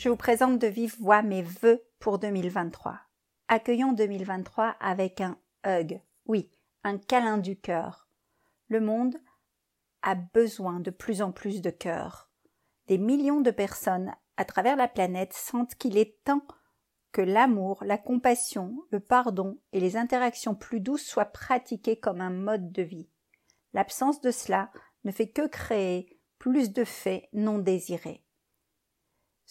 je vous présente de vive voix mes vœux pour 2023. Accueillons 2023 avec un hug, oui, un câlin du cœur. Le monde a besoin de plus en plus de cœur. Des millions de personnes à travers la planète sentent qu'il est temps que l'amour, la compassion, le pardon et les interactions plus douces soient pratiquées comme un mode de vie. L'absence de cela ne fait que créer plus de faits non désirés.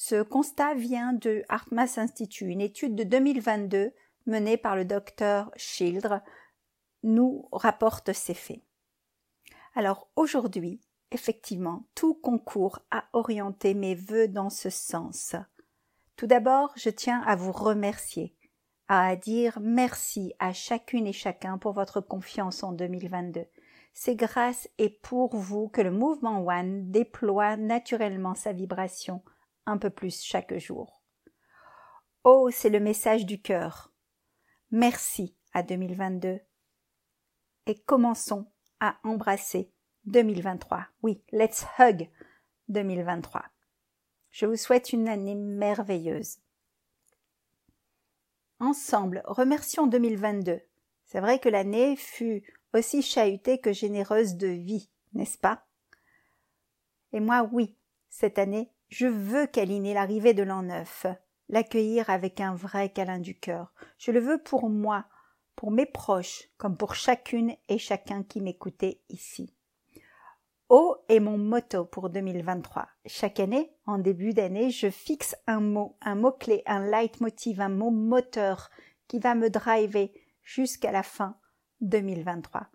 Ce constat vient de Hartmas Institute. Une étude de 2022 menée par le docteur Schildre nous rapporte ces faits. Alors aujourd'hui, effectivement, tout concourt à orienter mes vœux dans ce sens. Tout d'abord, je tiens à vous remercier, à dire merci à chacune et chacun pour votre confiance en 2022. C'est grâce et pour vous que le mouvement One déploie naturellement sa vibration un peu plus chaque jour. Oh, c'est le message du cœur. Merci à 2022. Et commençons à embrasser 2023. Oui, let's hug 2023. Je vous souhaite une année merveilleuse. Ensemble, remercions 2022. C'est vrai que l'année fut aussi chahutée que généreuse de vie, n'est-ce pas? Et moi, oui, cette année, je veux câliner l'arrivée de l'an neuf, l'accueillir avec un vrai câlin du cœur. Je le veux pour moi, pour mes proches, comme pour chacune et chacun qui m'écoutait ici. O est mon motto pour 2023. Chaque année, en début d'année, je fixe un mot, un mot-clé, un leitmotiv, un mot moteur qui va me driver jusqu'à la fin 2023.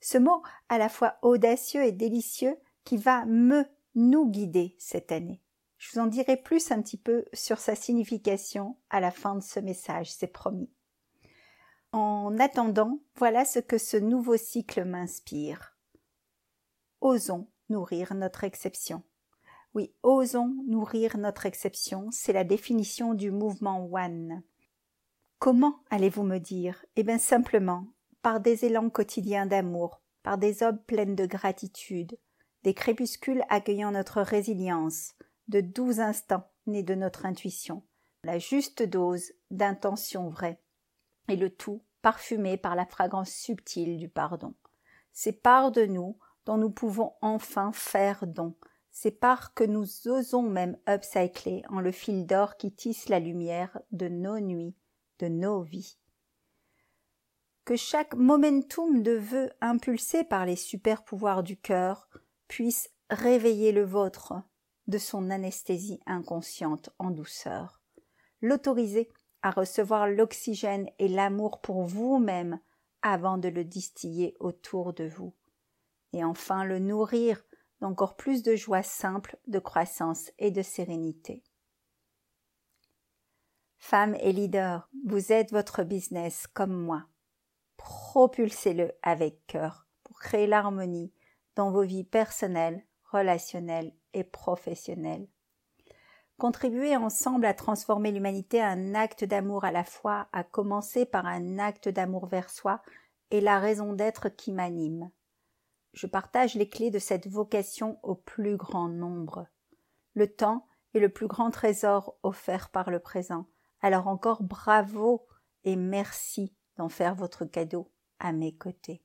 Ce mot à la fois audacieux et délicieux qui va me, nous guider cette année. Je vous en dirai plus un petit peu sur sa signification à la fin de ce message, c'est promis. En attendant, voilà ce que ce nouveau cycle m'inspire. Osons nourrir notre exception. Oui, osons nourrir notre exception, c'est la définition du mouvement One. Comment allez-vous me dire? Eh bien simplement, par des élans quotidiens d'amour, par des obes pleines de gratitude, des crépuscules accueillant notre résilience, de douze instants nés de notre intuition, la juste dose d'intention vraie, et le tout parfumé par la fragrance subtile du pardon. Ces parts de nous dont nous pouvons enfin faire don, ces parts que nous osons même upcycler en le fil d'or qui tisse la lumière de nos nuits, de nos vies. Que chaque momentum de vœux impulsé par les super pouvoirs du cœur puisse réveiller le vôtre, de son anesthésie inconsciente en douceur. L'autoriser à recevoir l'oxygène et l'amour pour vous-même avant de le distiller autour de vous. Et enfin le nourrir d'encore plus de joie simple, de croissance et de sérénité. Femme et leader, vous êtes votre business comme moi. Propulsez-le avec cœur pour créer l'harmonie dans vos vies personnelles, relationnelles et professionnelle. Contribuer ensemble à transformer l'humanité un acte d'amour à la fois, à commencer par un acte d'amour vers soi, est la raison d'être qui m'anime. Je partage les clés de cette vocation au plus grand nombre. Le temps est le plus grand trésor offert par le présent. Alors encore bravo et merci d'en faire votre cadeau à mes côtés.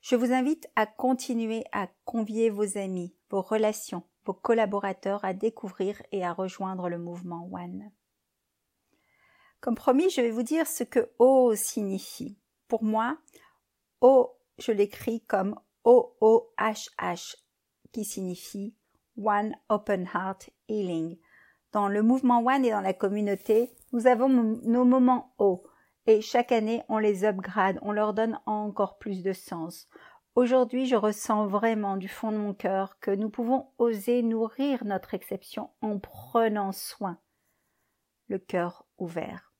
Je vous invite à continuer à convier vos amis, vos relations, vos collaborateurs à découvrir et à rejoindre le mouvement One. Comme promis, je vais vous dire ce que O signifie. Pour moi, O, je l'écris comme O-O-H-H, qui signifie One Open Heart Healing. Dans le mouvement One et dans la communauté, nous avons nos moments O, et chaque année on les upgrade, on leur donne encore plus de sens. Aujourd'hui, je ressens vraiment du fond de mon cœur que nous pouvons oser nourrir notre exception en prenant soin, le cœur ouvert.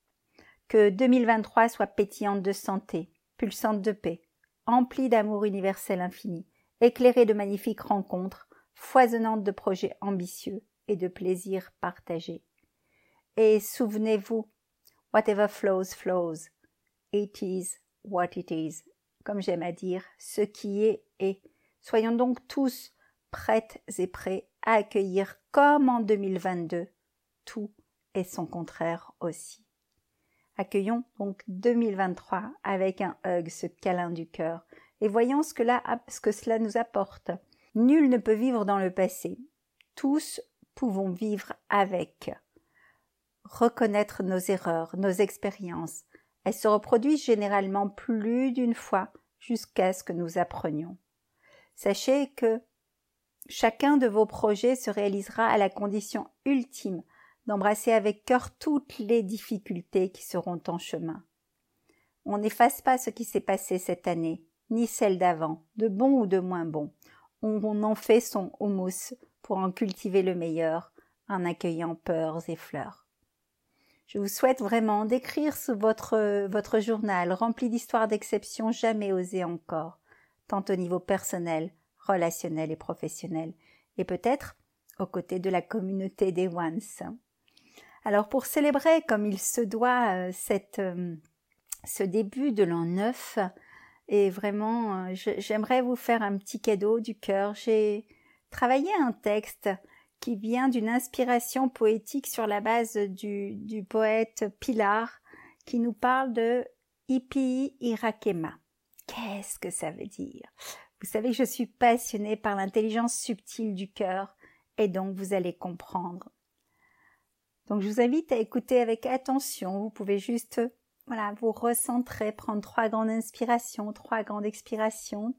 Que 2023 soit pétillante de santé, pulsante de paix, emplie d'amour universel infini, éclairée de magnifiques rencontres, foisonnante de projets ambitieux et de plaisirs partagés. Et souvenez-vous, whatever flows, flows. It is what it is comme j'aime à dire, ce qui est est. Soyons donc tous prêtes et prêts à accueillir comme en 2022 tout et son contraire aussi. Accueillons donc 2023 avec un hug, ce câlin du cœur, et voyons ce que, ce que cela nous apporte. Nul ne peut vivre dans le passé. Tous pouvons vivre avec. Reconnaître nos erreurs, nos expériences, elles se reproduisent généralement plus d'une fois jusqu'à ce que nous apprenions. Sachez que chacun de vos projets se réalisera à la condition ultime d'embrasser avec cœur toutes les difficultés qui seront en chemin. On n'efface pas ce qui s'est passé cette année, ni celle d'avant, de bon ou de moins bon. On en fait son houmous pour en cultiver le meilleur, en accueillant peurs et fleurs. Je vous souhaite vraiment d'écrire votre, votre journal rempli d'histoires d'exception jamais osées encore, tant au niveau personnel, relationnel et professionnel, et peut-être aux côtés de la communauté des Ones. Alors pour célébrer comme il se doit euh, cette, euh, ce début de l'an neuf, et vraiment, euh, j'aimerais vous faire un petit cadeau du cœur. J'ai travaillé un texte qui vient d'une inspiration poétique sur la base du, du poète Pilar, qui nous parle de Ipi Irakema. Qu'est-ce que ça veut dire? Vous savez que je suis passionnée par l'intelligence subtile du cœur, et donc vous allez comprendre. Donc je vous invite à écouter avec attention. Vous pouvez juste voilà, vous recentrer, prendre trois grandes inspirations, trois grandes expirations.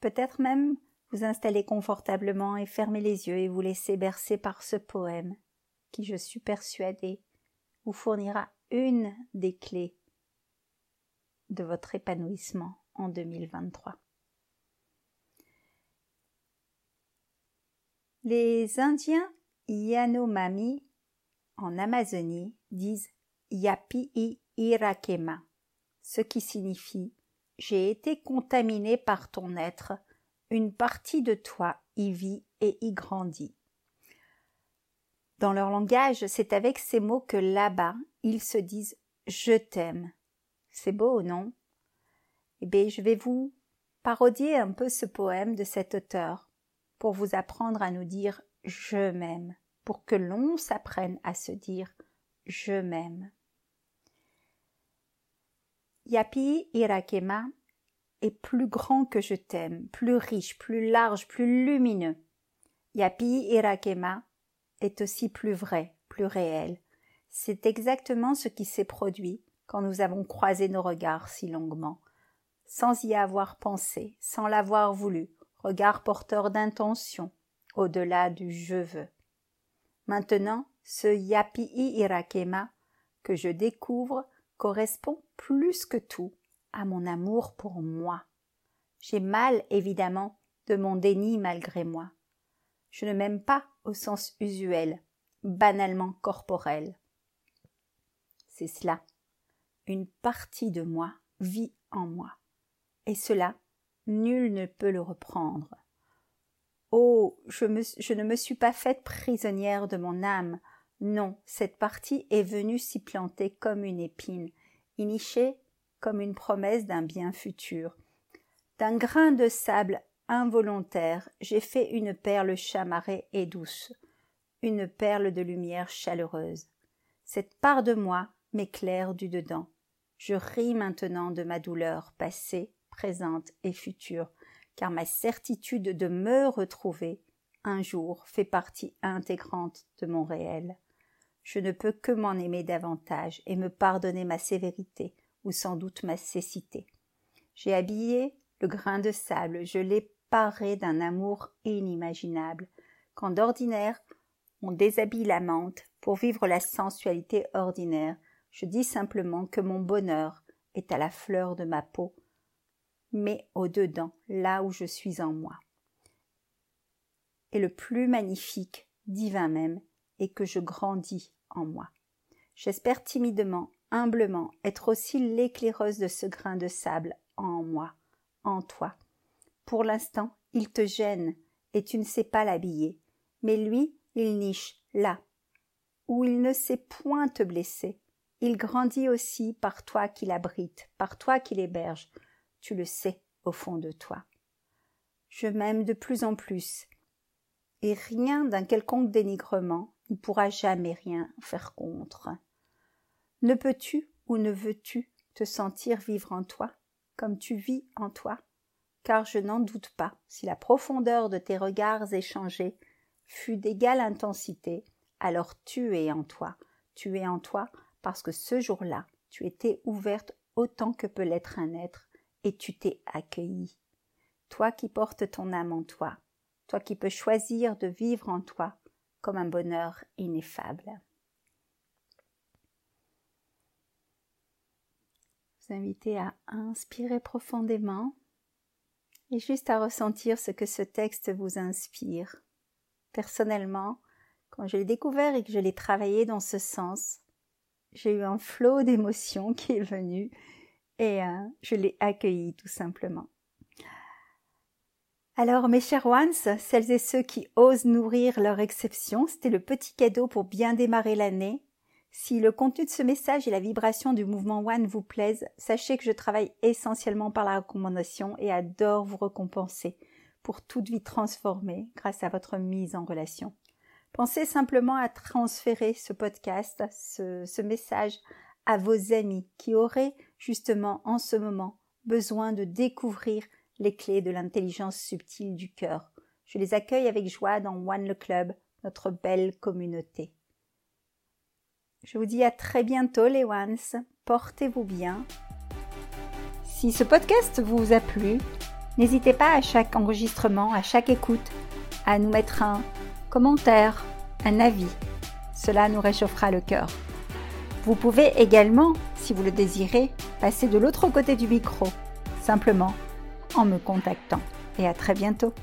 Peut-être même vous installez confortablement et fermez les yeux et vous laissez bercer par ce poème qui, je suis persuadée, vous fournira une des clés de votre épanouissement en 2023. Les Indiens Yanomami en Amazonie disent Yapi Irakema, ce qui signifie J'ai été contaminé par ton être une partie de toi y vit et y grandit. Dans leur langage, c'est avec ces mots que là-bas, ils se disent Je t'aime. C'est beau, non? Eh bien, je vais vous parodier un peu ce poème de cet auteur pour vous apprendre à nous dire Je m'aime, pour que l'on s'apprenne à se dire Je m'aime. Yapi Irakema plus grand que je t'aime, plus riche, plus large, plus lumineux. Yapi Irakema est aussi plus vrai, plus réel. C'est exactement ce qui s'est produit quand nous avons croisé nos regards si longuement, sans y avoir pensé, sans l'avoir voulu, regard porteur d'intention, au-delà du je veux. Maintenant, ce Yapi Irakema que je découvre correspond plus que tout mon amour pour moi. J'ai mal, évidemment, de mon déni malgré moi. Je ne m'aime pas au sens usuel, banalement corporel. C'est cela. Une partie de moi vit en moi. Et cela, nul ne peut le reprendre. Oh, je, ne me suis pas faite prisonnière de mon âme. Non, cette partie est venue s'y planter comme une épine, y comme une promesse d'un bien futur. D'un grain de sable involontaire, j'ai fait une perle chamarrée et douce, une perle de lumière chaleureuse. Cette part de moi m'éclaire du dedans. Je ris maintenant de ma douleur passée, présente et future, car ma certitude de me retrouver un jour fait partie intégrante de mon réel. je ne peux que m'en aimer davantage et me pardonner ma sévérité ou sans doute ma cécité. J'ai habillé le grain de sable, je l'ai paré d'un amour inimaginable, quand d'ordinaire on déshabille la menthe pour vivre la sensualité ordinaire. Je dis simplement que mon bonheur est à la fleur de ma peau, mais au dedans, là où je suis en moi. Et le plus magnifique, divin même, est que je grandis en moi. J'espère timidement, humblement, être aussi l'éclaireuse de ce grain de sable en moi, en toi. Pour l'instant, il te gêne, et tu ne sais pas l'habiller. Mais lui, il niche là, où il ne sait point te blesser. Il grandit aussi par toi qui l'abrite, par toi qui l'héberge, tu le sais au fond de toi. Je m'aime de plus en plus, et rien d'un quelconque dénigrement ne pourra jamais rien faire contre. Ne peux-tu ou ne veux-tu te sentir vivre en toi, comme tu vis en toi? Car je n'en doute pas, si la profondeur de tes regards échangés fut d'égale intensité, alors tu es en toi, tu es en toi parce que ce jour-là, tu étais ouverte autant que peut l'être un être, et tu t'es accueilli. Toi qui portes ton âme en toi, toi qui peux choisir de vivre en toi comme un bonheur ineffable. Vous invitez à inspirer profondément et juste à ressentir ce que ce texte vous inspire. Personnellement, quand je l'ai découvert et que je l'ai travaillé dans ce sens, j'ai eu un flot d'émotions qui est venu et euh, je l'ai accueilli tout simplement. Alors, mes chers ones, celles et ceux qui osent nourrir leur exception, c'était le petit cadeau pour bien démarrer l'année. Si le contenu de ce message et la vibration du mouvement One vous plaisent, sachez que je travaille essentiellement par la recommandation et adore vous récompenser pour toute vie transformée grâce à votre mise en relation. Pensez simplement à transférer ce podcast, ce, message à vos amis qui auraient justement en ce moment besoin de découvrir les clés de l'intelligence subtile du cœur. Je les accueille avec joie dans One le Club, notre belle communauté. Je vous dis à très bientôt les ones, portez-vous bien. Si ce podcast vous a plu, n'hésitez pas à chaque enregistrement, à chaque écoute, à nous mettre un commentaire, un avis. Cela nous réchauffera le cœur. Vous pouvez également, si vous le désirez, passer de l'autre côté du micro, simplement en me contactant. Et à très bientôt.